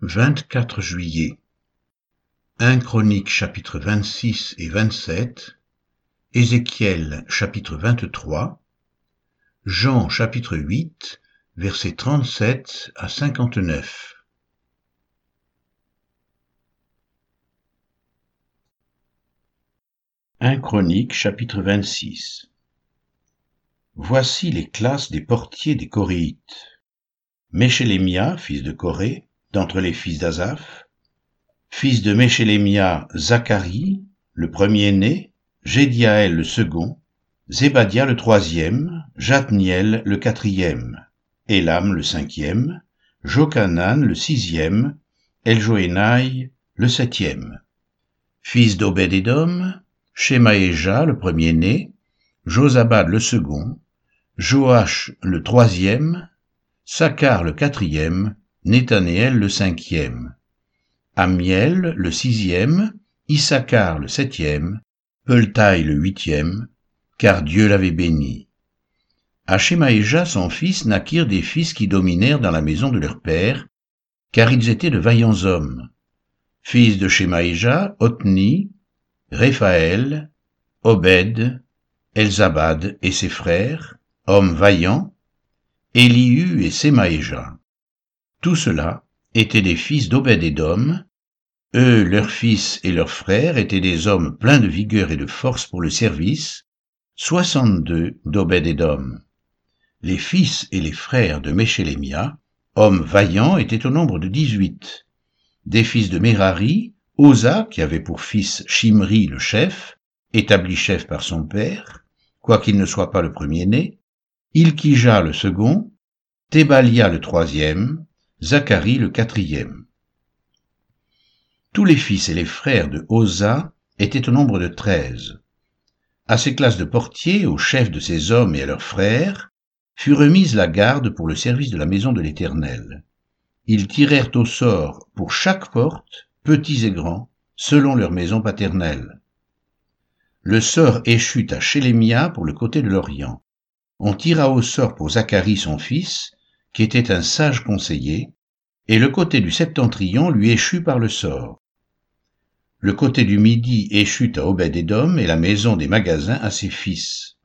24 juillet. 1 Chronique chapitre 26 et 27 Ézéchiel chapitre 23 Jean chapitre 8 versets 37 à 59 1 Chronique chapitre 26 Voici les classes des portiers des Coréites. Méchélémia, fils de Corée, d'entre les fils d'Azaph, fils de Méchélémia, Zacharie, le premier-né, Jédiaël le second, Zébadia le troisième, Jatniel le quatrième, Elam le cinquième, Jokanan le sixième, Eljoénaï le septième. Fils d'Obed-Édom, Shemaéja le premier-né, Josabad le second, Joach le troisième, Sakar le quatrième, Nétanéel le cinquième, Amiel le sixième, Issachar le septième, Peultaï le huitième, car Dieu l'avait béni. Hachémaïja son fils naquirent des fils qui dominèrent dans la maison de leur père, car ils étaient de vaillants hommes. Fils de Shemaïja, Otni, Réphaël, Obed, Elzabad et ses frères, hommes vaillants, Elihu et Semaïja. Tout cela étaient des fils d'Obed-Édom. Eux, leurs fils et leurs frères étaient des hommes pleins de vigueur et de force pour le service, soixante-deux d'Obed-Édom. Les fils et les frères de Méchélémia, hommes vaillants, étaient au nombre de dix-huit. Des fils de Merari, Oza, qui avait pour fils Shimri le chef, établi chef par son père, quoiqu'il ne soit pas le premier-né, Ilkija le second, Thébalia le troisième, Zacharie le quatrième. Tous les fils et les frères de Oza étaient au nombre de treize. À ces classes de portiers, aux chefs de ces hommes et à leurs frères, fut remise la garde pour le service de la maison de l'Éternel. Ils tirèrent au sort pour chaque porte, petits et grands, selon leur maison paternelle. Le sort échut à Chélémia pour le côté de l'Orient. On tira au sort pour Zacharie son fils, qui était un sage conseiller, et le côté du septentrion lui échut par le sort. Le côté du midi échut à Obed-Édom et la maison des magasins à ses fils.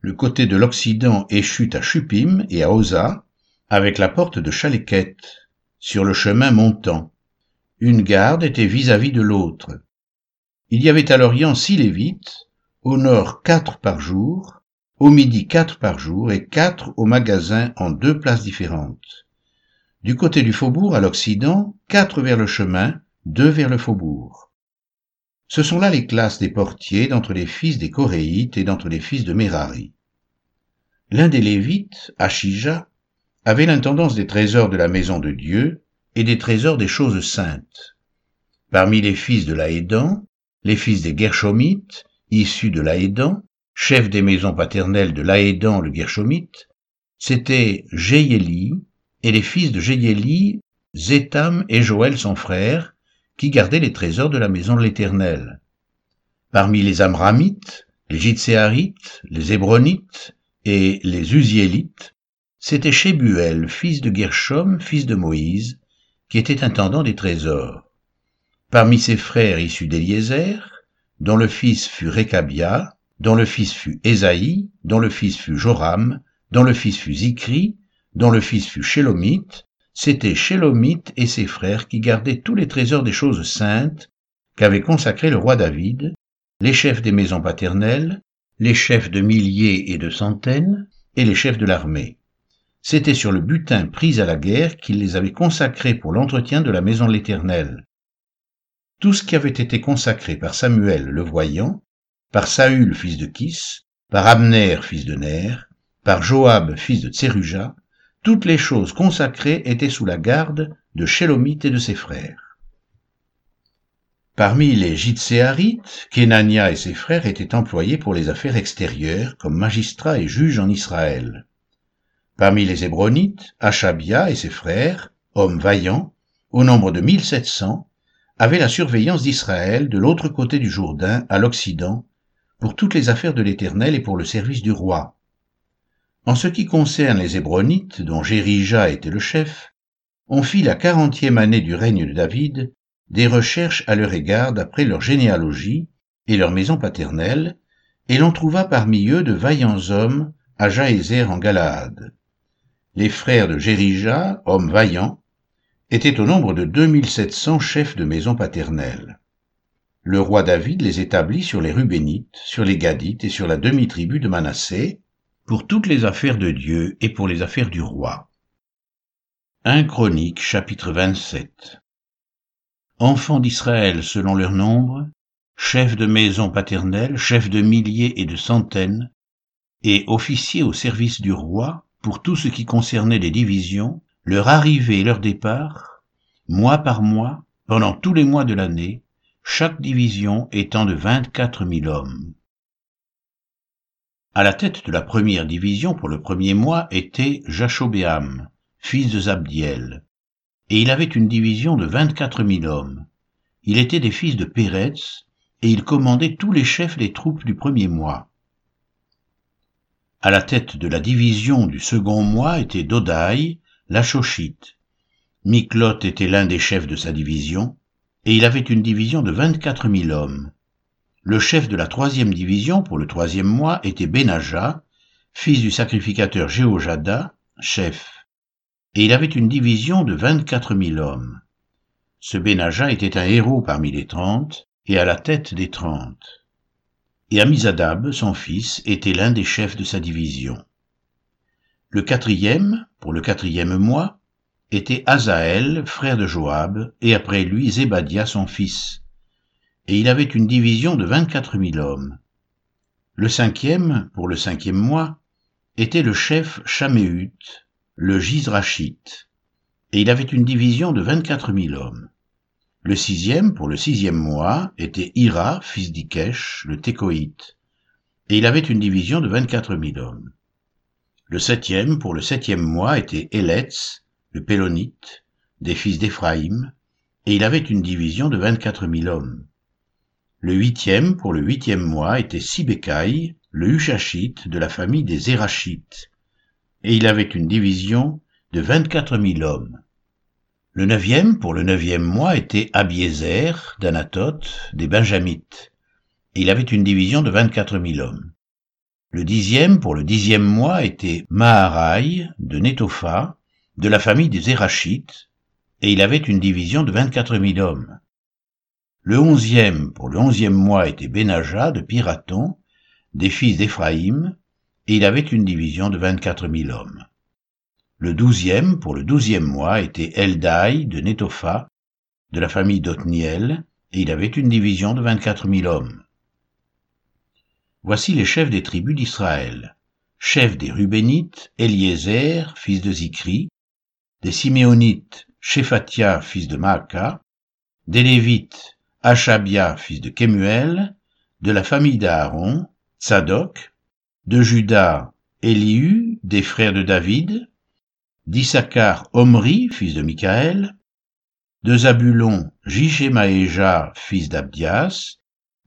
Le côté de l'Occident échut à Chupim et à Oza, avec la porte de Chaléquet, sur le chemin montant. Une garde était vis-à-vis de l'autre. Il y avait à l'Orient six Lévites, au nord quatre par jour, au midi quatre par jour et quatre au magasin en deux places différentes. Du côté du faubourg à l'Occident, quatre vers le chemin, deux vers le faubourg. Ce sont là les classes des portiers d'entre les fils des Coréites et d'entre les fils de Merari. L'un des Lévites, Achija, avait l'intendance des trésors de la maison de Dieu et des trésors des choses saintes. Parmi les fils de Laédan, les fils des Gershomites, issus de Laédan, chef des maisons paternelles de Laédan le Gershomite, c'était Jééli et les fils de Jééli, Zétam et Joël son frère, qui gardaient les trésors de la maison de l'Éternel. Parmi les Amramites, les Jitséarites, les Hébronites et les Uziélites, c'était Shebuel, fils de Gershom, fils de Moïse, qui était intendant des trésors. Parmi ses frères issus d'Éliézer, dont le fils fut Récabia, dont le fils fut Ésaïe, dont le fils fut Joram, dont le fils fut Zikri, dont le fils fut Shélomite, c'était Shélomite et ses frères qui gardaient tous les trésors des choses saintes qu'avait consacré le roi David, les chefs des maisons paternelles, les chefs de milliers et de centaines, et les chefs de l'armée. C'était sur le butin pris à la guerre qu'il les avait consacrés pour l'entretien de la maison de l'Éternel. Tout ce qui avait été consacré par Samuel le voyant, par Saül fils de Kis, par Abner fils de Ner, par Joab fils de Tseruja, toutes les choses consacrées étaient sous la garde de Shélomite et de ses frères. Parmi les Jitséarites, Kenania et ses frères étaient employés pour les affaires extérieures comme magistrats et juges en Israël. Parmi les Hébronites, Achabia et ses frères, hommes vaillants, au nombre de 1700, avaient la surveillance d'Israël de l'autre côté du Jourdain, à l'Occident, pour toutes les affaires de l'Éternel et pour le service du roi. En ce qui concerne les Hébronites, dont Jérija était le chef, on fit la quarantième année du règne de David des recherches à leur égard d'après leur généalogie et leur maison paternelle, et l'on trouva parmi eux de vaillants hommes à Jaézer en Galaad. Les frères de Jérija, hommes vaillants, étaient au nombre de 2700 chefs de maison paternelle. Le roi David les établit sur les Rubénites, sur les Gadites et sur la demi-tribu de Manassé, pour toutes les affaires de Dieu et pour les affaires du roi. 1 Chronique chapitre 27 Enfants d'Israël selon leur nombre, chefs de maison paternelle, chefs de milliers et de centaines, et officiers au service du roi pour tout ce qui concernait les divisions, leur arrivée et leur départ, mois par mois, pendant tous les mois de l'année, chaque division étant de vingt-quatre mille hommes. À la tête de la première division pour le premier mois était Jachobéam, fils de Zabdiel, et il avait une division de vingt-quatre mille hommes. Il était des fils de Péretz, et il commandait tous les chefs des troupes du premier mois. À la tête de la division du second mois était Dodaï, l'Achochite. Miklot était l'un des chefs de sa division, et il avait une division de vingt-quatre mille hommes. Le chef de la troisième division pour le troisième mois était Benaja, fils du sacrificateur Jéhojada, chef, et il avait une division de vingt-quatre mille hommes. Ce Benaja était un héros parmi les trente, et à la tête des trente. Et Amizadab, son fils, était l'un des chefs de sa division. Le quatrième, pour le quatrième mois, était Azaël, frère de Joab, et après lui Zébadia, son fils, et il avait une division de vingt-quatre mille hommes. Le cinquième, pour le cinquième mois, était le chef Chaméut, le Gizrachite, et il avait une division de vingt-quatre mille hommes. Le sixième, pour le sixième mois, était Ira, fils d'Ikesh, le Técoïte, et il avait une division de vingt-quatre mille hommes. Le septième, pour le septième mois, était Eletz, le Pélonite, des fils d'Éphraïm, et il avait une division de vingt-quatre mille hommes. Le huitième, pour le huitième mois, était Sibécaï, le Hushachite de la famille des Zérachites, et il avait une division de vingt-quatre mille hommes. Le neuvième, pour le neuvième mois, était Abiézer, d'Anatote, des Benjamites, et il avait une division de vingt-quatre mille hommes. Le dixième, pour le dixième mois, était Maharaï, de Netopha, de la famille des Zérachites, et il avait une division de vingt-quatre mille hommes. Le onzième, pour le onzième mois, était Benaja de Piraton, des fils d'Éphraïm, et il avait une division de vingt-quatre mille hommes. Le douzième, pour le douzième mois, était Eldaï de Netopha, de la famille d'Otniel, et il avait une division de vingt-quatre mille hommes. Voici les chefs des tribus d'Israël. Chef des Rubénites, Eliezer, fils de Zikri, des Siméonites, Shephatia, fils de Maaka, des Lévites, Achabia, fils de Kemuel, de la famille d'Aaron, Tsadok, de Judas, Elihu, des frères de David, d'Issachar, Omri, fils de Michaël, de Zabulon, Jishemaéja, fils d'Abdias,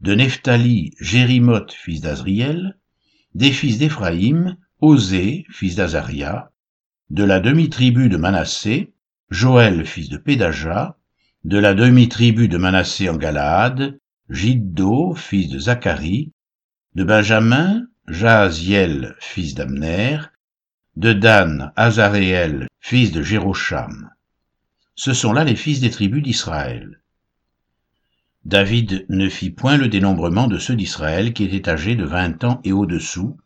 de Nephtali, Jérimoth, fils d'Azriel, des fils d'Éphraïm, Osée, fils d'Azaria, de la demi-tribu de Manassé, Joël, fils de Pédaja, de la demi-tribu de Manassé en Galaad, Jiddo, fils de Zacharie, de Benjamin, Jaziel, fils d'Amner, de Dan, Azaréel, fils de Jérocham. Ce sont là les fils des tribus d'Israël. David ne fit point le dénombrement de ceux d'Israël qui étaient âgés de vingt ans et au-dessous,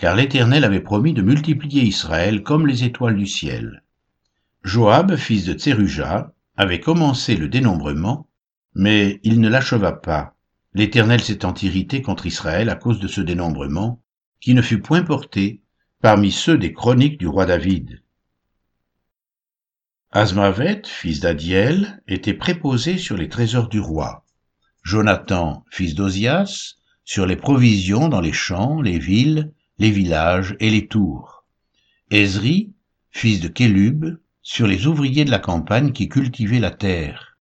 car l'Éternel avait promis de multiplier Israël comme les étoiles du ciel. Joab, fils de Tseruja, avait commencé le dénombrement, mais il ne l'acheva pas, l'Éternel s'étant irrité contre Israël à cause de ce dénombrement, qui ne fut point porté parmi ceux des chroniques du roi David. Asmavet, fils d'Adiel, était préposé sur les trésors du roi. Jonathan, fils d'Ozias, sur les provisions dans les champs, les villes, les villages et les tours. Ezri, fils de Kélub, sur les ouvriers de la campagne qui cultivaient la terre,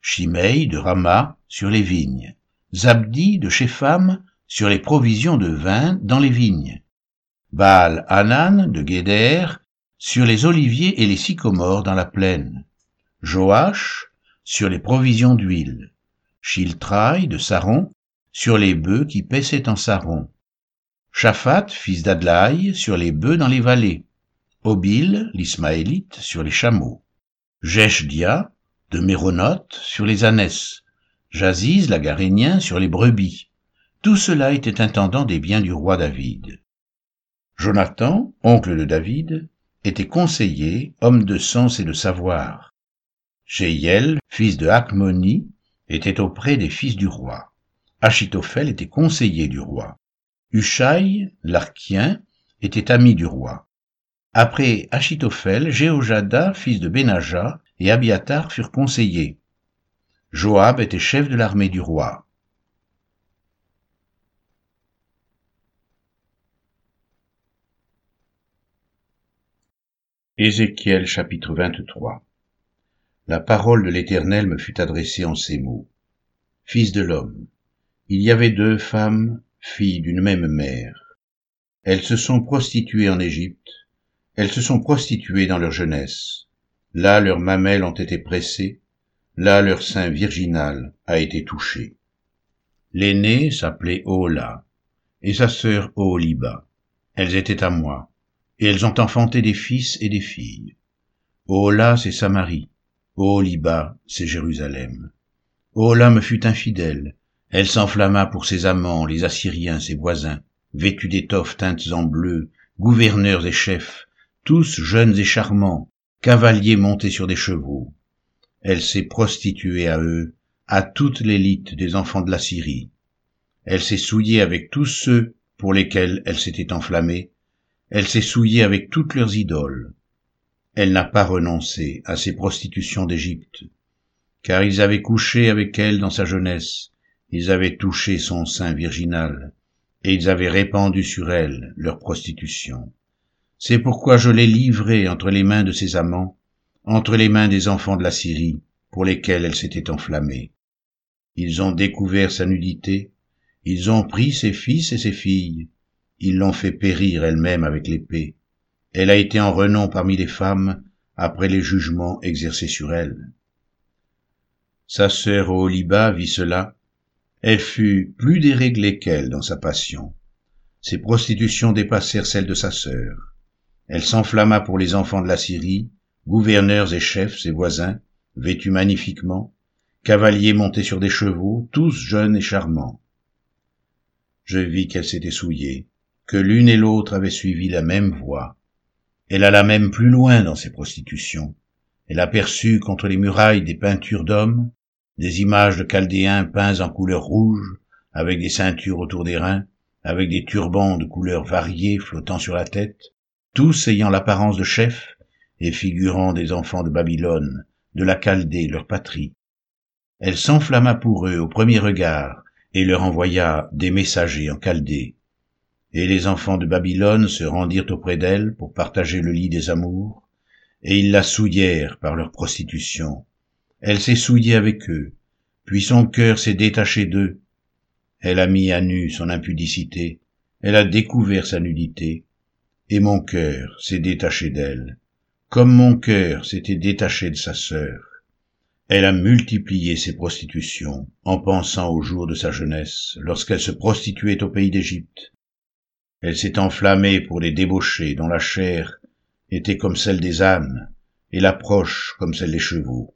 Shimei de Rama sur les vignes, Zabdi de Shepham sur les provisions de vin dans les vignes, Baal Hanan de Guéder sur les oliviers et les sycomores dans la plaine, Joach sur les provisions d'huile, Chiltraï de Saron sur les bœufs qui paissaient en Saron, Shaphat, fils d'Adlaï, sur les bœufs dans les vallées, Obil, l'Ismaélite, sur les chameaux, Jeshdia, de Méronoth, sur les ânesses, Jaziz, l'Agarénien, sur les brebis. Tout cela était intendant des biens du roi David. Jonathan, oncle de David, était conseiller, homme de sens et de savoir. Jéiel, fils de Hakmoni, était auprès des fils du roi. Achitophel était conseiller du roi. Hushai, l'archien, était ami du roi. Après Achitophel, Jéhojada, fils de Benaja, et Abiatar furent conseillers. Joab était chef de l'armée du roi. Ézéchiel chapitre 23 La parole de l'Éternel me fut adressée en ces mots. Fils de l'homme, il y avait deux femmes, filles d'une même mère. Elles se sont prostituées en Égypte, elles se sont prostituées dans leur jeunesse. Là leurs mamelles ont été pressées, là leur sein virginal a été touché. L'aînée s'appelait Ola, et sa sœur Oholiba. Elles étaient à moi, et elles ont enfanté des fils et des filles. Ola, c'est Samarie, Oholiba, c'est Jérusalem. Ola me fut infidèle, elle s'enflamma pour ses amants, les Assyriens, ses voisins, vêtus d'étoffes teintes en bleu, gouverneurs et chefs, tous jeunes et charmants, cavaliers montés sur des chevaux. Elle s'est prostituée à eux, à toute l'élite des enfants de la Syrie. Elle s'est souillée avec tous ceux pour lesquels elle s'était enflammée, elle s'est souillée avec toutes leurs idoles. Elle n'a pas renoncé à ses prostitutions d'Égypte, car ils avaient couché avec elle dans sa jeunesse, ils avaient touché son sein virginal, et ils avaient répandu sur elle leur prostitution. C'est pourquoi je l'ai livrée entre les mains de ses amants, entre les mains des enfants de la Syrie, pour lesquels elle s'était enflammée. Ils ont découvert sa nudité, ils ont pris ses fils et ses filles, ils l'ont fait périr elle-même avec l'épée. Elle a été en renom parmi les femmes après les jugements exercés sur elle. Sa sœur Oliba vit cela, elle fut plus déréglée qu'elle dans sa passion. Ses prostitutions dépassèrent celles de sa sœur. Elle s'enflamma pour les enfants de la Syrie, gouverneurs et chefs, ses voisins, vêtus magnifiquement, cavaliers montés sur des chevaux, tous jeunes et charmants. Je vis qu'elle s'était souillée, que l'une et l'autre avaient suivi la même voie. Elle alla même plus loin dans ses prostitutions. Elle aperçut contre les murailles des peintures d'hommes, des images de chaldéens peints en couleur rouge, avec des ceintures autour des reins, avec des turbans de couleurs variées flottant sur la tête, tous ayant l'apparence de chefs et figurant des enfants de Babylone, de la Chaldée, leur patrie. Elle s'enflamma pour eux au premier regard et leur envoya des messagers en Chaldée. Et les enfants de Babylone se rendirent auprès d'elle pour partager le lit des amours, et ils la souillèrent par leur prostitution. Elle s'est souillée avec eux, puis son cœur s'est détaché d'eux. Elle a mis à nu son impudicité, elle a découvert sa nudité, et mon cœur s'est détaché d'elle, comme mon cœur s'était détaché de sa sœur. Elle a multiplié ses prostitutions en pensant au jour de sa jeunesse, lorsqu'elle se prostituait au pays d'Égypte. Elle s'est enflammée pour les débauchés dont la chair était comme celle des ânes et l'approche comme celle des chevaux.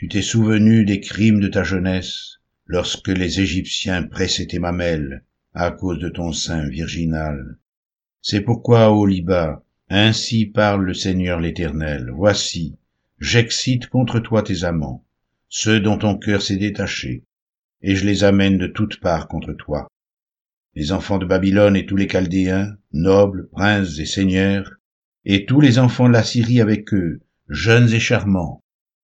Tu t'es souvenu des crimes de ta jeunesse lorsque les Égyptiens pressaient tes mamelles à cause de ton sein virginal. C'est pourquoi, ô Liba, ainsi parle le Seigneur l'Éternel, voici, j'excite contre toi tes amants, ceux dont ton cœur s'est détaché, et je les amène de toutes parts contre toi. Les enfants de Babylone et tous les Chaldéens, nobles, princes et seigneurs, et tous les enfants de la Syrie avec eux, jeunes et charmants,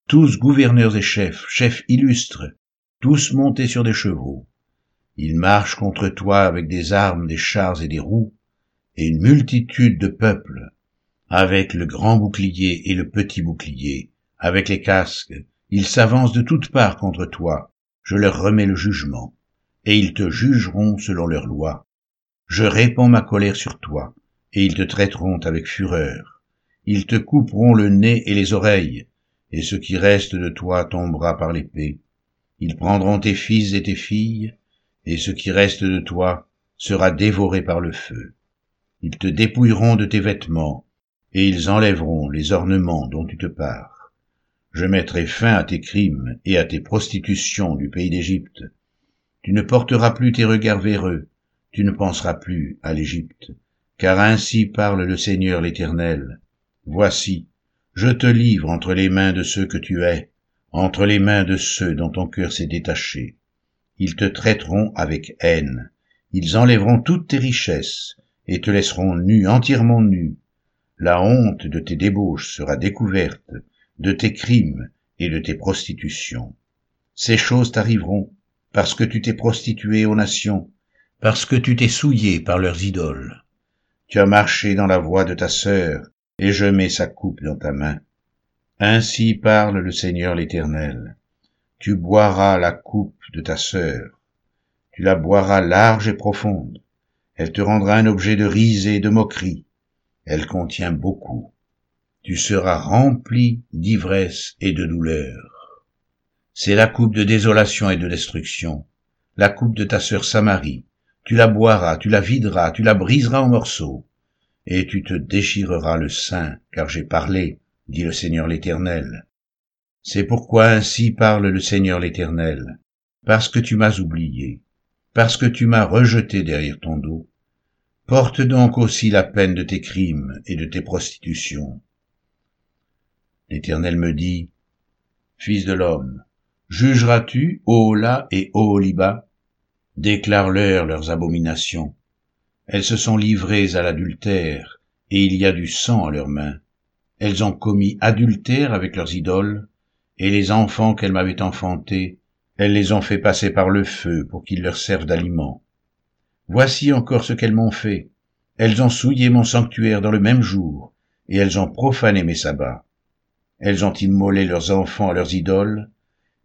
tous gouverneurs et chefs, chefs illustres, tous montés sur des chevaux. Ils marchent contre toi avec des armes, des chars et des roues, et une multitude de peuples, avec le grand bouclier et le petit bouclier, avec les casques, ils s'avancent de toutes parts contre toi, je leur remets le jugement, et ils te jugeront selon leur loi. Je répands ma colère sur toi, et ils te traiteront avec fureur. ils te couperont le nez et les oreilles, et ce qui reste de toi tombera par l'épée. Ils prendront tes fils et tes filles, et ce qui reste de toi sera dévoré par le feu. Ils te dépouilleront de tes vêtements, et ils enlèveront les ornements dont tu te pares. Je mettrai fin à tes crimes et à tes prostitutions du pays d'Égypte. Tu ne porteras plus tes regards vers eux, tu ne penseras plus à l'Égypte, car ainsi parle le Seigneur l'Éternel. Voici, je te livre entre les mains de ceux que tu es, entre les mains de ceux dont ton cœur s'est détaché. Ils te traiteront avec haine, ils enlèveront toutes tes richesses, et te laisseront nu, entièrement nu. La honte de tes débauches sera découverte, de tes crimes et de tes prostitutions. Ces choses t'arriveront, parce que tu t'es prostitué aux nations, parce que tu t'es souillé par leurs idoles. Tu as marché dans la voie de ta sœur, et je mets sa coupe dans ta main. Ainsi parle le Seigneur l'Éternel. Tu boiras la coupe de ta sœur. Tu la boiras large et profonde. Elle te rendra un objet de risée et de moquerie. Elle contient beaucoup. Tu seras rempli d'ivresse et de douleur. C'est la coupe de désolation et de destruction, la coupe de ta sœur Samarie. Tu la boiras, tu la videras, tu la briseras en morceaux, et tu te déchireras le sein, car j'ai parlé, dit le Seigneur l'Éternel. C'est pourquoi ainsi parle le Seigneur l'Éternel, parce que tu m'as oublié, parce que tu m'as rejeté derrière ton dos. Porte donc aussi la peine de tes crimes et de tes prostitutions. L'Éternel me dit, Fils de l'homme, jugeras-tu Ola et Oholiba Déclare-leur leurs abominations. Elles se sont livrées à l'adultère, et il y a du sang à leurs mains. Elles ont commis adultère avec leurs idoles, et les enfants qu'elles m'avaient enfantés, elles les ont fait passer par le feu pour qu'ils leur servent d'aliment. Voici encore ce qu'elles m'ont fait. Elles ont souillé mon sanctuaire dans le même jour, et elles ont profané mes sabbats. Elles ont immolé leurs enfants à leurs idoles,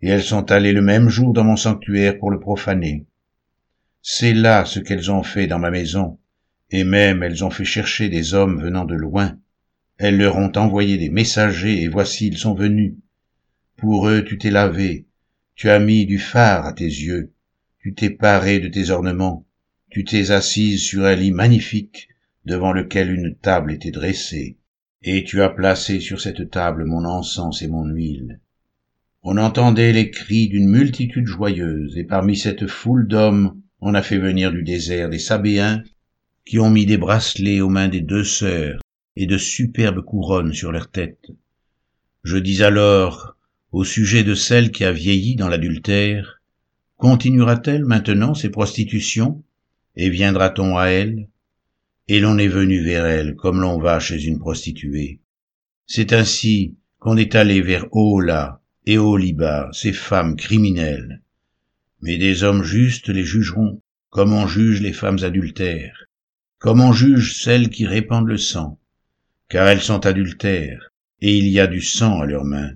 et elles sont allées le même jour dans mon sanctuaire pour le profaner. C'est là ce qu'elles ont fait dans ma maison, et même elles ont fait chercher des hommes venant de loin, elles leur ont envoyé des messagers, et voici ils sont venus. Pour eux tu t'es lavé, tu as mis du phare à tes yeux, tu t'es paré de tes ornements, tu t'es assise sur un lit magnifique, devant lequel une table était dressée, et tu as placé sur cette table mon encens et mon huile. On entendait les cris d'une multitude joyeuse, et parmi cette foule d'hommes, on a fait venir du désert des Sabéens, qui ont mis des bracelets aux mains des deux sœurs, et de superbes couronnes sur leurs têtes. Je dis alors, au sujet de celle qui a vieilli dans l'adultère, continuera-t-elle maintenant ses prostitutions, et viendra-t-on à elle? Et l'on est venu vers elle comme l'on va chez une prostituée. C'est ainsi qu'on est allé vers Ola et Oliba, ces femmes criminelles. Mais des hommes justes les jugeront, comme on juge les femmes adultères, comme on juge celles qui répandent le sang, car elles sont adultères, et il y a du sang à leurs mains.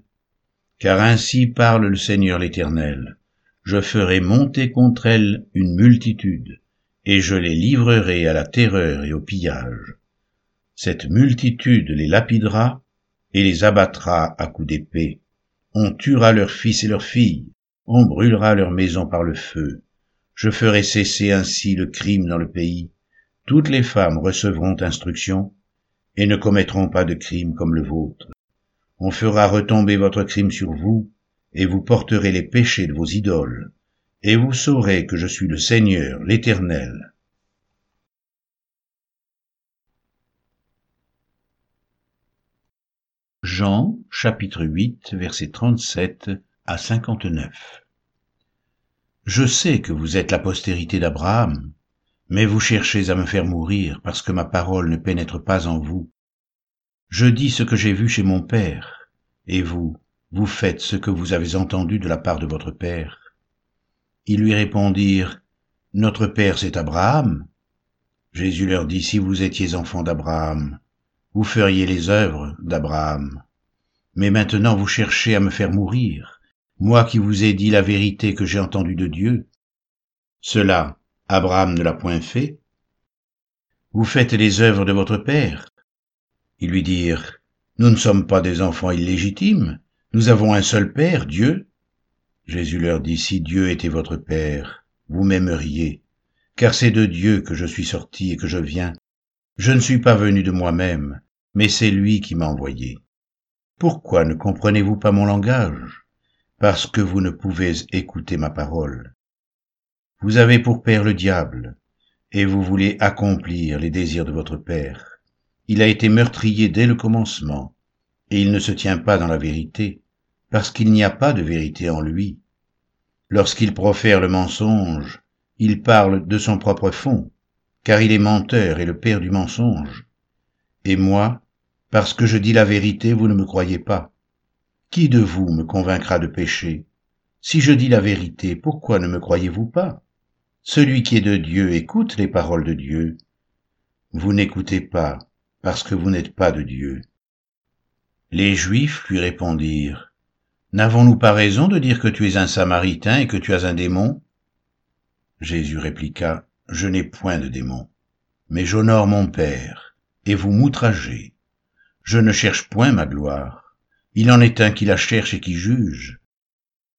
Car ainsi parle le Seigneur l'Éternel, je ferai monter contre elles une multitude, et je les livrerai à la terreur et au pillage. Cette multitude les lapidera et les abattra à coups d'épée. On tuera leurs fils et leurs filles, on brûlera leurs maisons par le feu. Je ferai cesser ainsi le crime dans le pays. Toutes les femmes recevront instruction, et ne commettront pas de crime comme le vôtre. On fera retomber votre crime sur vous, et vous porterez les péchés de vos idoles, et vous saurez que je suis le Seigneur, l'Éternel. Jean chapitre 8 versets 37 à 59 Je sais que vous êtes la postérité d'Abraham, mais vous cherchez à me faire mourir parce que ma parole ne pénètre pas en vous. Je dis ce que j'ai vu chez mon Père, et vous, vous faites ce que vous avez entendu de la part de votre Père. Ils lui répondirent, Notre Père c'est Abraham. Jésus leur dit, Si vous étiez enfants d'Abraham, vous feriez les œuvres d'Abraham. Mais maintenant vous cherchez à me faire mourir, moi qui vous ai dit la vérité que j'ai entendue de Dieu. Cela, Abraham ne l'a point fait. Vous faites les œuvres de votre père. Ils lui dirent, Nous ne sommes pas des enfants illégitimes, nous avons un seul Père, Dieu. Jésus leur dit, si Dieu était votre Père, vous m'aimeriez, car c'est de Dieu que je suis sorti et que je viens. Je ne suis pas venu de moi-même, mais c'est lui qui m'a envoyé. Pourquoi ne comprenez-vous pas mon langage? Parce que vous ne pouvez écouter ma parole. Vous avez pour père le diable, et vous voulez accomplir les désirs de votre père. Il a été meurtrier dès le commencement, et il ne se tient pas dans la vérité, parce qu'il n'y a pas de vérité en lui. Lorsqu'il profère le mensonge, il parle de son propre fond, car il est menteur et le père du mensonge. Et moi, parce que je dis la vérité, vous ne me croyez pas. Qui de vous me convaincra de pécher? Si je dis la vérité, pourquoi ne me croyez-vous pas? Celui qui est de Dieu écoute les paroles de Dieu. Vous n'écoutez pas, parce que vous n'êtes pas de Dieu. Les Juifs lui répondirent, N'avons-nous pas raison de dire que tu es un Samaritain et que tu as un démon? Jésus répliqua, Je n'ai point de démon, mais j'honore mon Père, et vous m'outragez. Je ne cherche point ma gloire. Il en est un qui la cherche et qui juge.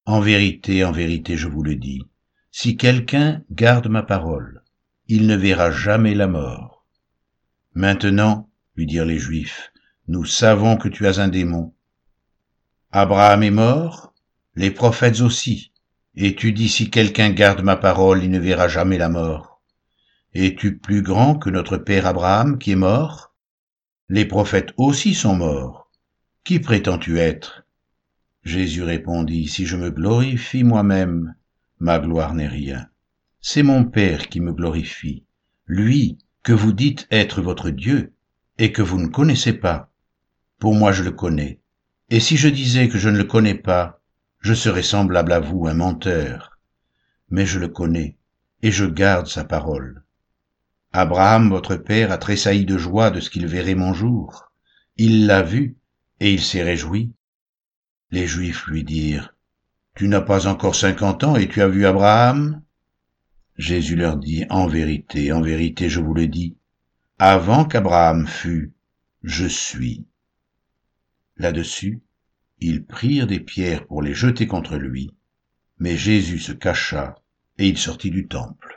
En vérité, en vérité, je vous le dis, si quelqu'un garde ma parole, il ne verra jamais la mort. Maintenant, lui dirent les Juifs, nous savons que tu as un démon. Abraham est mort, les prophètes aussi, et tu dis si quelqu'un garde ma parole, il ne verra jamais la mort. Es-tu plus grand que notre père Abraham qui est mort? Les prophètes aussi sont morts. Qui prétends-tu être? Jésus répondit, Si je me glorifie moi-même, ma gloire n'est rien. C'est mon Père qui me glorifie, lui que vous dites être votre Dieu, et que vous ne connaissez pas. Pour moi je le connais. Et si je disais que je ne le connais pas, je serais semblable à vous, un menteur. Mais je le connais, et je garde sa parole. Abraham, votre père, a tressailli de joie de ce qu'il verrait mon jour. Il l'a vu, et il s'est réjoui. Les Juifs lui dirent, Tu n'as pas encore cinquante ans et tu as vu Abraham? Jésus leur dit, En vérité, en vérité, je vous le dis, avant qu'Abraham fût, je suis. Là-dessus, ils prirent des pierres pour les jeter contre lui, mais Jésus se cacha et il sortit du temple.